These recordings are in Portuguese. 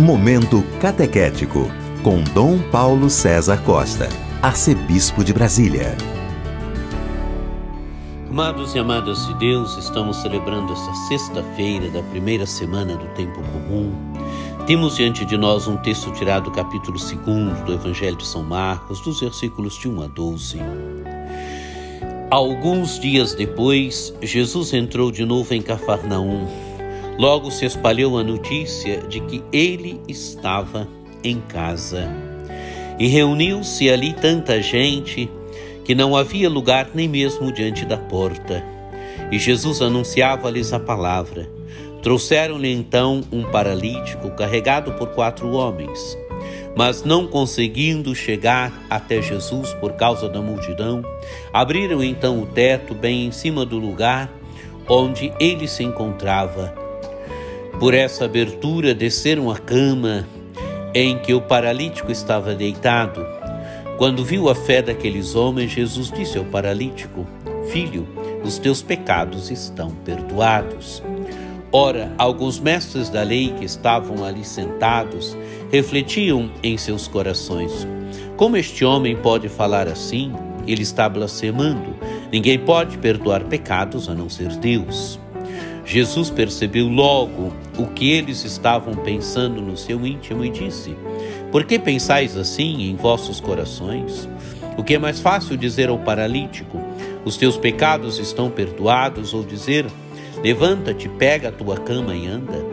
Momento Catequético, com Dom Paulo César Costa, Arcebispo de Brasília. Amados e amadas de Deus, estamos celebrando esta sexta-feira da primeira semana do Tempo Comum. Temos diante de nós um texto tirado do capítulo 2 do Evangelho de São Marcos, dos versículos de 1 a 12. Alguns dias depois, Jesus entrou de novo em Cafarnaum Logo se espalhou a notícia de que ele estava em casa. E reuniu-se ali tanta gente que não havia lugar nem mesmo diante da porta. E Jesus anunciava-lhes a palavra. Trouxeram-lhe então um paralítico carregado por quatro homens. Mas não conseguindo chegar até Jesus por causa da multidão, abriram então o teto bem em cima do lugar onde ele se encontrava por essa abertura, desceram a cama em que o paralítico estava deitado. Quando viu a fé daqueles homens, Jesus disse ao paralítico: Filho, os teus pecados estão perdoados. Ora, alguns mestres da lei que estavam ali sentados refletiam em seus corações: Como este homem pode falar assim? Ele está blasfemando. Ninguém pode perdoar pecados a não ser Deus. Jesus percebeu logo o que eles estavam pensando no seu íntimo e disse: Por que pensais assim em vossos corações? O que é mais fácil dizer ao paralítico: Os teus pecados estão perdoados, ou dizer: Levanta-te, pega a tua cama e anda?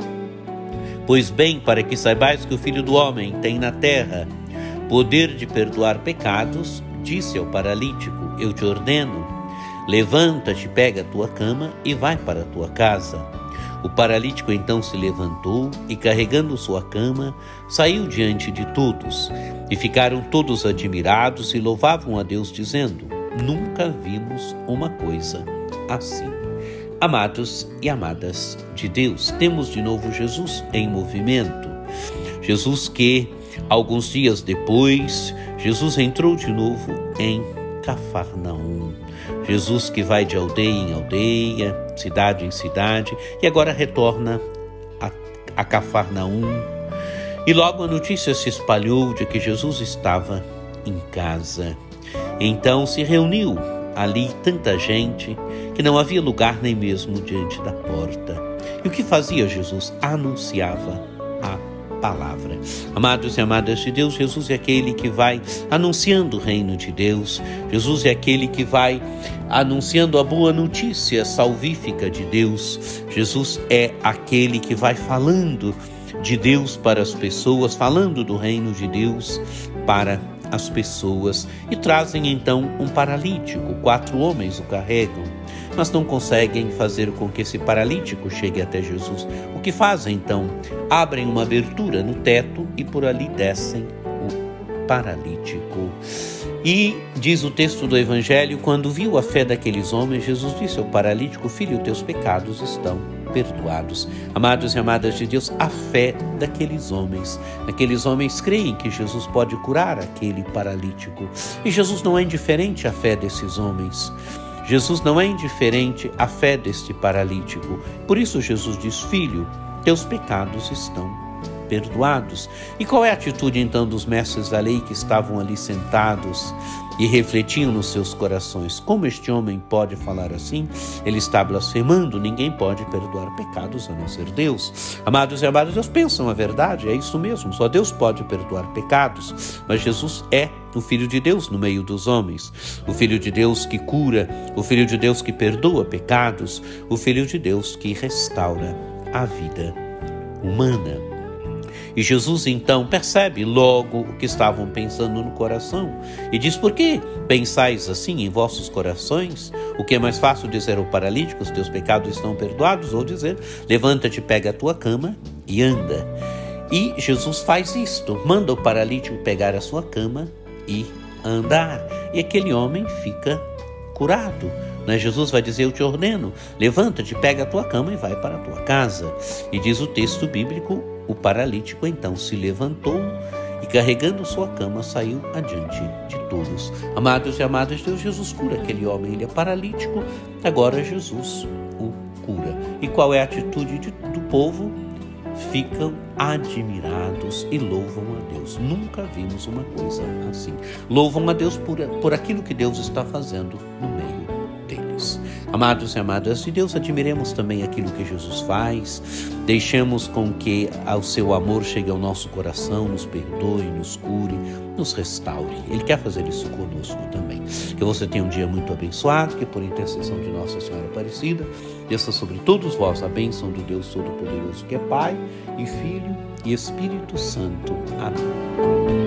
Pois bem, para que saibais que o Filho do Homem tem na terra poder de perdoar pecados, disse ao paralítico: Eu te ordeno Levanta-te, pega a tua cama e vai para a tua casa. O paralítico então se levantou e, carregando sua cama, saiu diante de todos. E ficaram todos admirados e louvavam a Deus, dizendo: Nunca vimos uma coisa assim. Amados e amadas de Deus, temos de novo Jesus em movimento. Jesus que, alguns dias depois, Jesus entrou de novo em Cafarnaum. Jesus que vai de aldeia em aldeia, cidade em cidade, e agora retorna a, a Cafarnaum. E logo a notícia se espalhou de que Jesus estava em casa. Então se reuniu ali tanta gente que não havia lugar nem mesmo diante da porta. E o que fazia Jesus? Anunciava a palavra. Amados e amadas de Deus, Jesus é aquele que vai anunciando o reino de Deus, Jesus é aquele que vai anunciando a boa notícia salvífica de Deus, Jesus é aquele que vai falando de Deus para as pessoas, falando do reino de Deus para as pessoas e trazem então um paralítico. Quatro homens o carregam mas não conseguem fazer com que esse paralítico chegue até Jesus. O que fazem então? Abrem uma abertura no teto e por ali descem o paralítico. E diz o texto do Evangelho: quando viu a fé daqueles homens, Jesus disse ao paralítico: Filho, teus pecados estão perdoados. Amados e amadas de Deus, a fé daqueles homens. Aqueles homens creem que Jesus pode curar aquele paralítico. E Jesus não é indiferente à fé desses homens. Jesus não é indiferente à fé deste paralítico. Por isso, Jesus diz: Filho, teus pecados estão perdoados. E qual é a atitude então dos mestres da lei que estavam ali sentados e refletiam nos seus corações? Como este homem pode falar assim? Ele está blasfemando, ninguém pode perdoar pecados a não ser Deus. Amados e amadas, Deus pensam a verdade, é isso mesmo, só Deus pode perdoar pecados, mas Jesus é o Filho de Deus no meio dos homens, o Filho de Deus que cura, o Filho de Deus que perdoa pecados, o Filho de Deus que restaura a vida humana. E Jesus então percebe logo o que estavam pensando no coração e diz: Por que pensais assim em vossos corações? O que é mais fácil dizer ao paralítico: Os teus pecados estão perdoados? Ou dizer: Levanta-te, pega a tua cama e anda. E Jesus faz isto: manda o paralítico pegar a sua cama e andar. E aquele homem fica curado. Né? Jesus vai dizer: Eu te ordeno, levanta-te, pega a tua cama e vai para a tua casa. E diz o texto bíblico: o paralítico então se levantou e, carregando sua cama, saiu adiante de todos. Amados e amadas, Deus Jesus cura aquele homem, ele é paralítico, agora Jesus o cura. E qual é a atitude de, do povo? ficam admirados e louvam a Deus. Nunca vimos uma coisa assim. Louvam a Deus por, por aquilo que Deus está fazendo no meio. Amados e amadas de Deus, admiremos também aquilo que Jesus faz, deixemos com que o seu amor chegue ao nosso coração, nos perdoe, nos cure, nos restaure. Ele quer fazer isso conosco também. Que você tenha um dia muito abençoado, que por intercessão de Nossa Senhora Aparecida, desça sobre todos vós a bênção do Deus Todo-Poderoso, que é Pai e Filho e Espírito Santo. Amém.